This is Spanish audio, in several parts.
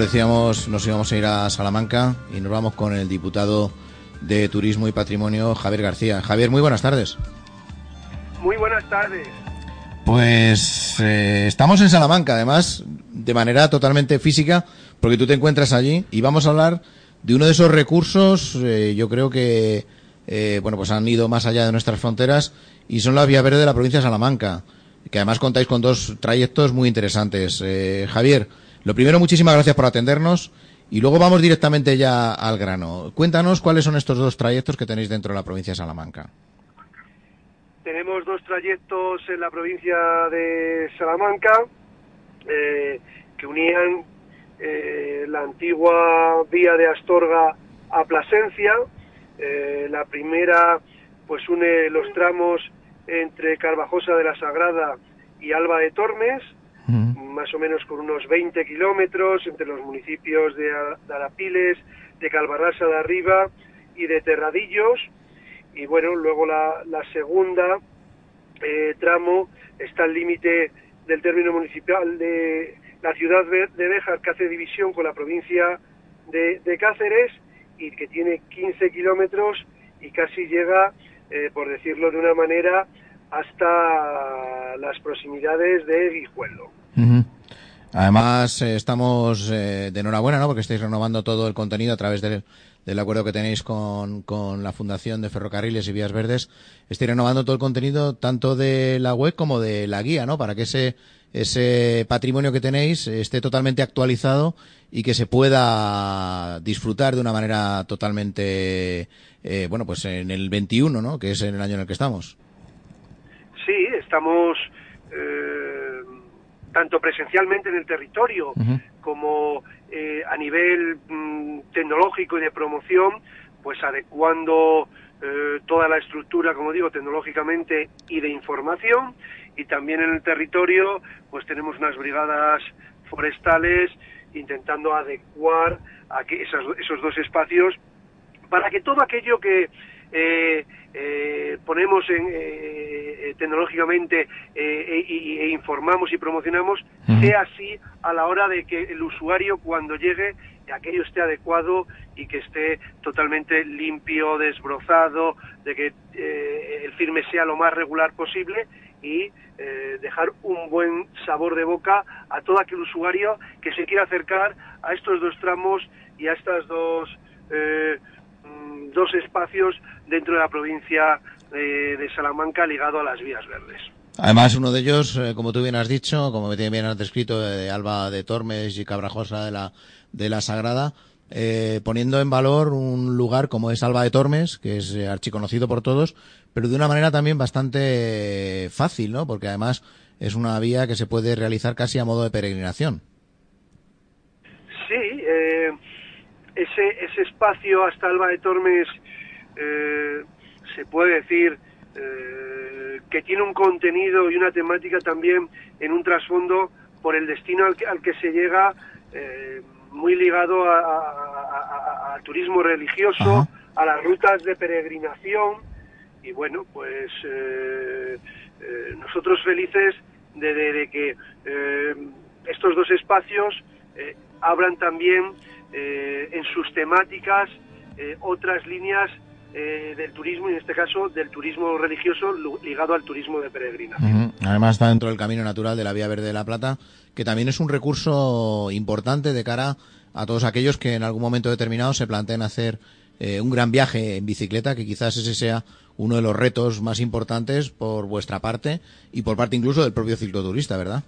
decíamos, nos íbamos a ir a Salamanca y nos vamos con el diputado de Turismo y Patrimonio, Javier García. Javier, muy buenas tardes. Muy buenas tardes. Pues eh, estamos en Salamanca, además, de manera totalmente física, porque tú te encuentras allí y vamos a hablar de uno de esos recursos, eh, yo creo que, eh, bueno, pues han ido más allá de nuestras fronteras y son la vía verde de la provincia de Salamanca, que además contáis con dos trayectos muy interesantes. Javier, lo primero, muchísimas gracias por atendernos y luego vamos directamente ya al grano. Cuéntanos cuáles son estos dos trayectos que tenéis dentro de la provincia de Salamanca. Tenemos dos trayectos en la provincia de Salamanca eh, que unían eh, la antigua vía de Astorga a Plasencia. Eh, la primera pues une los tramos entre Carvajosa de la Sagrada y Alba de Tormes más o menos con unos 20 kilómetros entre los municipios de, Arapiles, de Calvarrasa de Arriba y de Terradillos. Y bueno, luego la, segunda eh, tramo está al límite del término municipal de la ciudad de Béjar, que hace división con la provincia de, Cáceres y que tiene 15 kilómetros y casi llega, eh, por decirlo de una manera, hasta las proximidades de Guijuelo. Además, eh, estamos eh, de enhorabuena, ¿no? Porque estáis renovando todo el contenido a través del, acuerdo que tenéis con, la Fundación de Ferrocarriles y Vías Verdes. Estáis renovando todo el contenido, tanto de la web como de la guía, ¿no? Para que ese, ese patrimonio que tenéis esté totalmente actualizado y que se pueda disfrutar de una manera totalmente, eh, bueno, pues en el 21, ¿no? Que es en el año en el que estamos. Sí, estamos tanto presencialmente en el territorio como eh, a nivel mm, tecnológico y de promoción, pues adecuando eh, toda la estructura, como digo, tecnológicamente y de información, y también en el territorio, pues tenemos unas brigadas forestales intentando adecuar a que esos dos espacios para que todo aquello que eh, eh, ponemos en, eh, tecnológicamente e, informamos y promocionamos, sea así a la hora de que el usuario cuando llegue aquello esté adecuado y que esté totalmente limpio, desbrozado, de que el firme sea lo más regular posible y dejar un buen sabor de boca a todo aquel usuario que se quiera acercar a estos dos tramos y a estas dos mm, dos espacios dentro de la provincia de, Salamanca ligado a las vías verdes. Además, uno de ellos, eh, como tú bien has dicho, como bien has descrito, de Alba de Tormes y Cabrajosa de la, de la Sagrada, eh, poniendo en valor un lugar como es Alba de Tormes, que es eh, archiconocido por todos, pero de una manera también bastante fácil, ¿no? Porque además es una vía que se puede realizar casi a modo de peregrinación. Sí, ese, ese espacio hasta Alba de Tormes eh, se puede decir eh, que tiene un contenido y una temática también en un trasfondo por el destino al que, al que se llega, eh, muy ligado al turismo religioso, a las rutas de peregrinación, y bueno, pues nosotros felices de, que estos dos espacios abran también en sus temáticas otras líneas eh, del turismo y en este caso del turismo religioso ligado al turismo de peregrinación. Además está dentro del camino natural de la Vía Verde de la Plata, que también es un recurso importante de cara a todos aquellos que en algún momento determinado se planteen hacer eh, un gran viaje en bicicleta, que quizás ese sea uno de los retos más importantes por vuestra parte y por parte incluso del propio cicloturista, ¿verdad?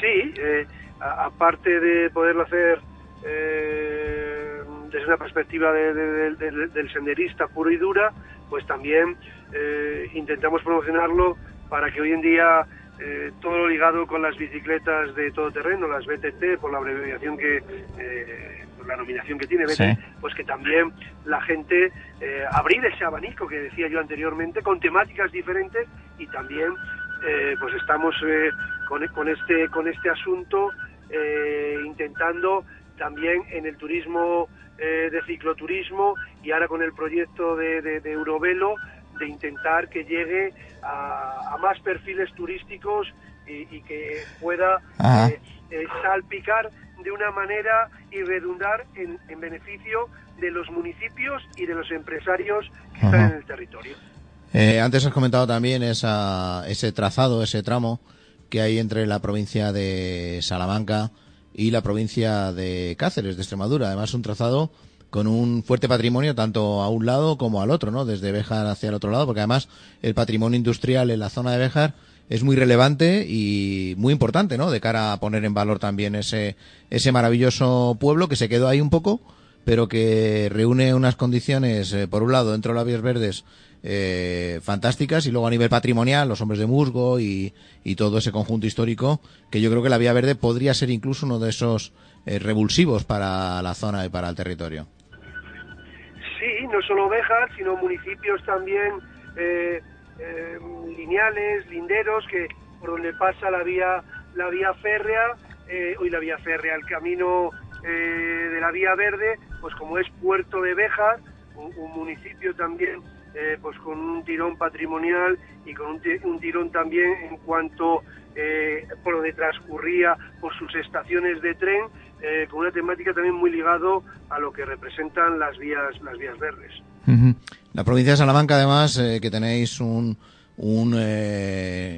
Sí, eh, aparte de poderlo hacer eh, desde una perspectiva del senderista puro y dura, pues también eh, intentamos promocionarlo para que hoy en día eh, todo lo ligado con las bicicletas de todo terreno, las BTT, por la abreviación que, eh, por la nominación que tiene BTT, pues que también la gente abrir ese abanico que decía yo anteriormente con temáticas diferentes y también pues estamos con, con, este con este asunto intentando también en el turismo eh, de cicloturismo y ahora con el proyecto de, de, Eurovelo de intentar que llegue a, más perfiles turísticos y, que pueda salpicar de una manera y redundar en, beneficio de los municipios y de los empresarios que están en el territorio. antes has comentado también esa, ese trazado, ese tramo que hay entre la provincia de Salamanca y la provincia de Cáceres, de Extremadura. Además, un trazado con un fuerte patrimonio tanto a un lado como al otro, ¿no? Desde Béjar hacia el otro lado, porque además el patrimonio industrial en la zona de Béjar es muy relevante y muy importante, ¿no? De cara a poner en valor también ese, ese maravilloso pueblo que se quedó ahí un poco, pero que reúne unas condiciones, eh, por un lado, dentro de las vías verdes, eh, fantásticas y luego a nivel patrimonial, los hombres de musgo y, todo ese conjunto histórico, que yo creo que la Vía Verde podría ser incluso uno de esos eh, revulsivos para la zona y para el territorio. Sí, no solo Béjar, sino municipios también eh, lineales, linderos, que por donde pasa la vía, la vía férrea, hoy la vía férrea, el camino de la Vía Verde, pues como es Puerto de Béjar, un municipio también eh, pues con un tirón patrimonial y con un, tirón también en cuanto eh, por donde transcurría por sus estaciones de tren, eh, con una temática también muy ligado a lo que representan las vías las vías verdes. La provincia de Salamanca, además, que tenéis un, un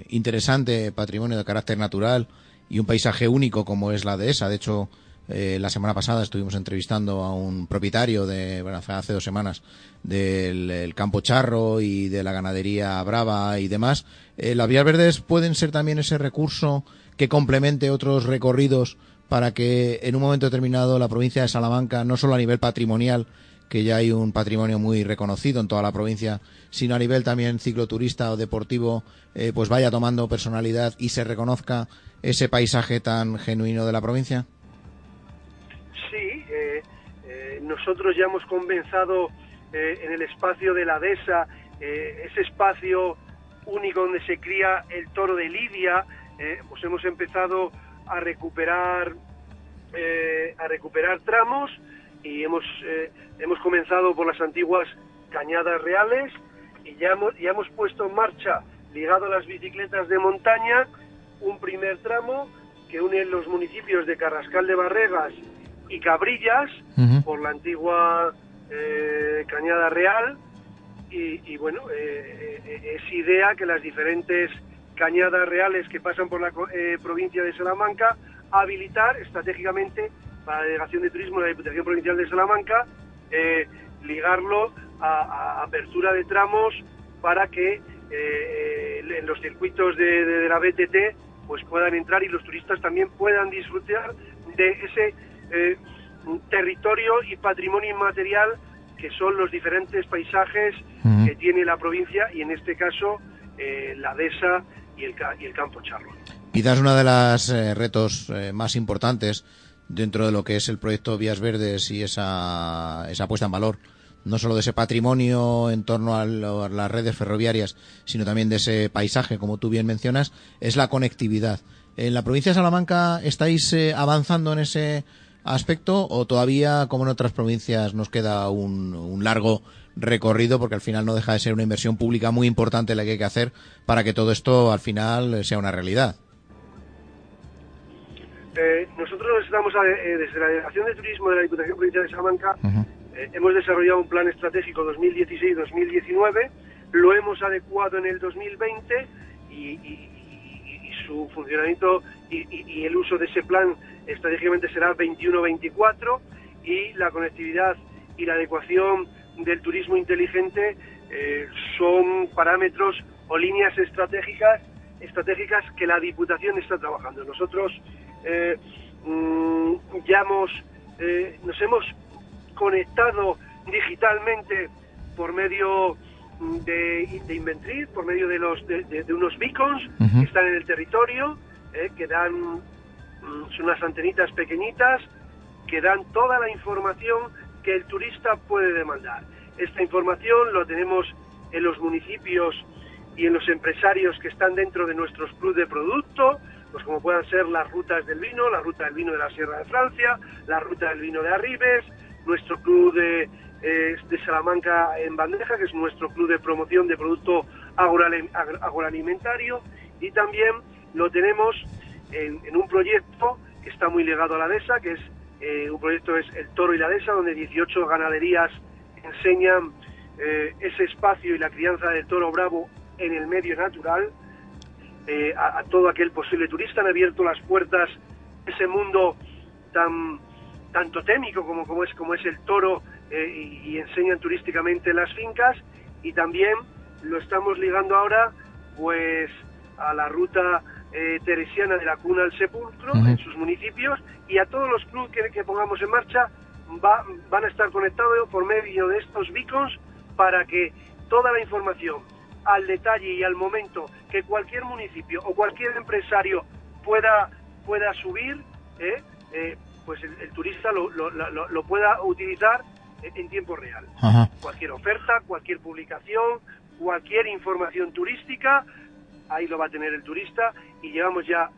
interesante patrimonio de carácter natural y un paisaje único como es la dehesa. De hecho, eh, la semana pasada estuvimos entrevistando a un propietario de, bueno, hace dos semanas, del campo charro y de la ganadería brava y demás. Eh, las vías verdes pueden ser también ese recurso que complemente otros recorridos para que en un momento determinado la provincia de Salamanca, no solo a nivel patrimonial, que ya hay un patrimonio muy reconocido en toda la provincia, sino a nivel también cicloturista o deportivo, eh, pues vaya tomando personalidad y se reconozca ese paisaje tan genuino de la provincia? Nosotros ya hemos comenzado eh, en el espacio de la dehesa, eh, ese espacio único donde se cría el toro de Lidia, eh, pues hemos empezado a recuperar a recuperar tramos y hemos hemos comenzado por las antiguas cañadas reales y ya hemos, ya hemos puesto en marcha ligado a las bicicletas de montaña un primer tramo que une los municipios de Carrascal de Barregas y Cabrillas por la antigua eh, Cañada Real. Y, bueno, eh, eh, es idea que las diferentes cañadas reales que pasan por la provincia de Salamanca habilitar estratégicamente para la Delegación de Turismo de la Diputación Provincial de Salamanca ligarlo a, apertura de tramos para que en los circuitos de, de, la BTT pues puedan entrar y los turistas también puedan disfrutar de ese eh, territorio y patrimonio inmaterial que son los diferentes paisajes que tiene la provincia y en este caso eh, la dehesa y el, y el campo charro. Quizás uno de los eh, retos eh, más importantes dentro de lo que es el proyecto Vías Verdes y esa, esa puesta en valor, no solo de ese patrimonio en torno a, las redes ferroviarias, sino también de ese paisaje, como tú bien mencionas, es la conectividad. En la provincia de Salamanca estáis avanzando en ese aspecto o todavía, como en otras provincias, nos queda un, largo recorrido porque al final no deja de ser una inversión pública muy importante la que hay que hacer para que todo esto al final sea una realidad? Eh, nosotros estamos eh, desde la Delegación de Turismo de la Diputación Provincial de Salamanca eh, hemos desarrollado un plan estratégico 2016-2019, lo hemos adecuado en el 2020 y, su funcionamiento y, el uso de ese plan estratégicamente será 21-24 y la conectividad y la adecuación del turismo inteligente eh, son parámetros o líneas estratégicas estratégicas que la Diputación está trabajando. Nosotros eh, mm, ya hemos, eh, nos hemos conectado digitalmente por medio de, de Inventrid, por medio de, los, de, unos beacons que están en el territorio, que dan Mm, son unas antenitas pequeñitas que dan toda la información que el turista puede demandar. Esta información lo tenemos en los municipios y en los empresarios que están dentro de nuestros clubes de producto, pues como puedan ser las rutas del vino, la ruta del vino de la Sierra de Francia, la ruta del vino de Arribes, nuestro club de, eh, de Salamanca en bandeja, que es nuestro club de promoción de producto agroalimentario, y también lo tenemos en, un proyecto que está muy ligado a la dehesa, que es eh, un proyecto es el Toro y la dehesa, donde 18 ganaderías enseñan eh, ese espacio y la crianza del toro bravo en el medio natural eh, a, todo aquel posible turista. Han abierto las puertas ese mundo tan, tan totémico como, como, es, como es el toro y, y, enseñan turísticamente las fincas y también lo estamos ligando ahora pues a la ruta eh, teresiana de la cuna al sepulcro en sus municipios y a todos los clubes que, pongamos en marcha van a estar conectados por medio de estos beacons para que toda la información al detalle y al momento que cualquier municipio o cualquier empresario pueda pueda subir eh, eh, pues el, turista lo, lo, pueda utilizar en tiempo real. Cualquier oferta cualquier publicación cualquier información turística ahí lo va a tener el turista y llevamos ya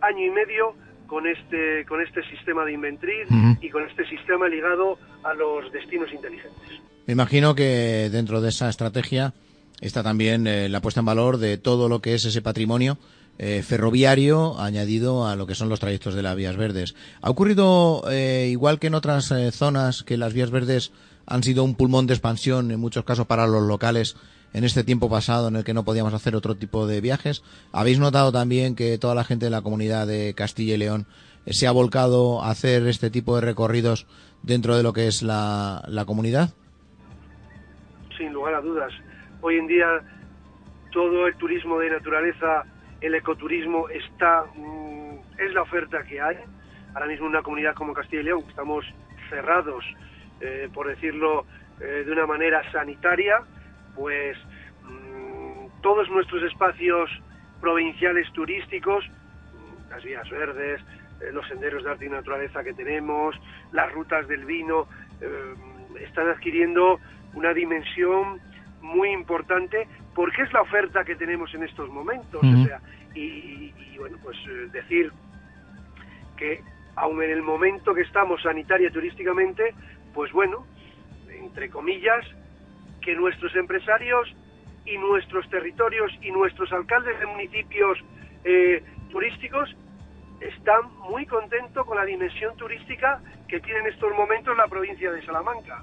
año y medio con este con este sistema de inventriz y con este sistema ligado a los destinos inteligentes. Me imagino que dentro de esa estrategia está también eh, la puesta en valor de todo lo que es ese patrimonio eh, ferroviario añadido a lo que son los trayectos de las vías verdes. ¿Ha ocurrido eh, igual que en otras zonas que las vías verdes han sido un pulmón de expansión en muchos casos para los locales en este tiempo pasado en el que no podíamos hacer otro tipo de viajes. ¿Habéis notado también que toda la gente de la comunidad de Castilla y León eh, se ha volcado a hacer este tipo de recorridos dentro de lo que es la, comunidad? Sin lugar a dudas. Hoy en día todo el turismo de naturaleza, el ecoturismo está mm, es la oferta que hay. Ahora mismo en una comunidad como Castilla y León estamos cerrados, eh, por decirlo eh, de una manera sanitaria, pues mm, todos nuestros espacios provinciales turísticos, mm, las vías verdes, eh, los senderos de arte y naturaleza que tenemos, las rutas del vino, están adquiriendo una dimensión muy importante porque es la oferta que tenemos en estos momentos. o sea, y, bueno, pues eh, decir que aun en el momento que estamos sanitaria turísticamente, pues bueno, entre comillas, que nuestros empresarios y nuestros territorios y nuestros alcaldes de municipios eh, turísticos están muy contentos con la dimensión turística que tiene en estos momentos la provincia de Salamanca.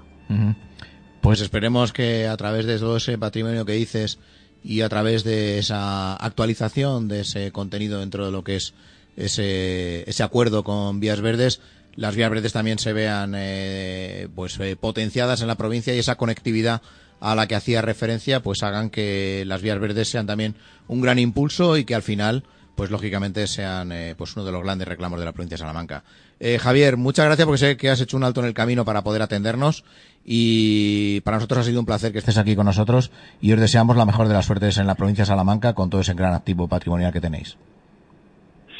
Pues esperemos que a través de todo ese patrimonio que dices y a través de esa actualización de ese contenido dentro de lo que es ese, ese acuerdo con Vías Verdes, las Vías Verdes también se vean eh, pues eh, potenciadas en la provincia y esa conectividad a la que hacía referencia, pues hagan que las vías verdes sean también un gran impulso y que al final, pues lógicamente sean eh, pues uno de los grandes reclamos de la provincia de Salamanca. Eh, Javier, muchas gracias porque sé que has hecho un alto en el camino para poder atendernos y para nosotros ha sido un placer que estés aquí con nosotros y os deseamos la mejor de las suertes en la provincia de Salamanca con todo ese gran activo patrimonial que tenéis.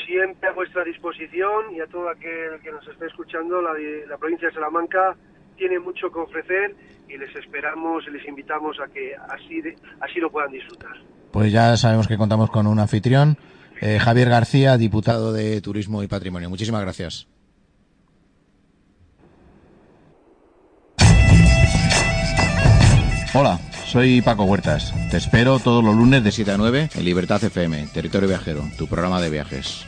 Siempre a vuestra disposición y a todo aquel que nos esté escuchando, la, la provincia de Salamanca tiene mucho que ofrecer y les esperamos y les invitamos a que así, así lo puedan disfrutar. Pues ya sabemos que contamos con un anfitrión, eh, Javier García, diputado de Turismo y Patrimonio. Muchísimas gracias. Hola, soy Paco Huertas. Te espero todos los lunes de 7 a 9 en Libertad FM, Territorio Viajero, tu programa de viajes.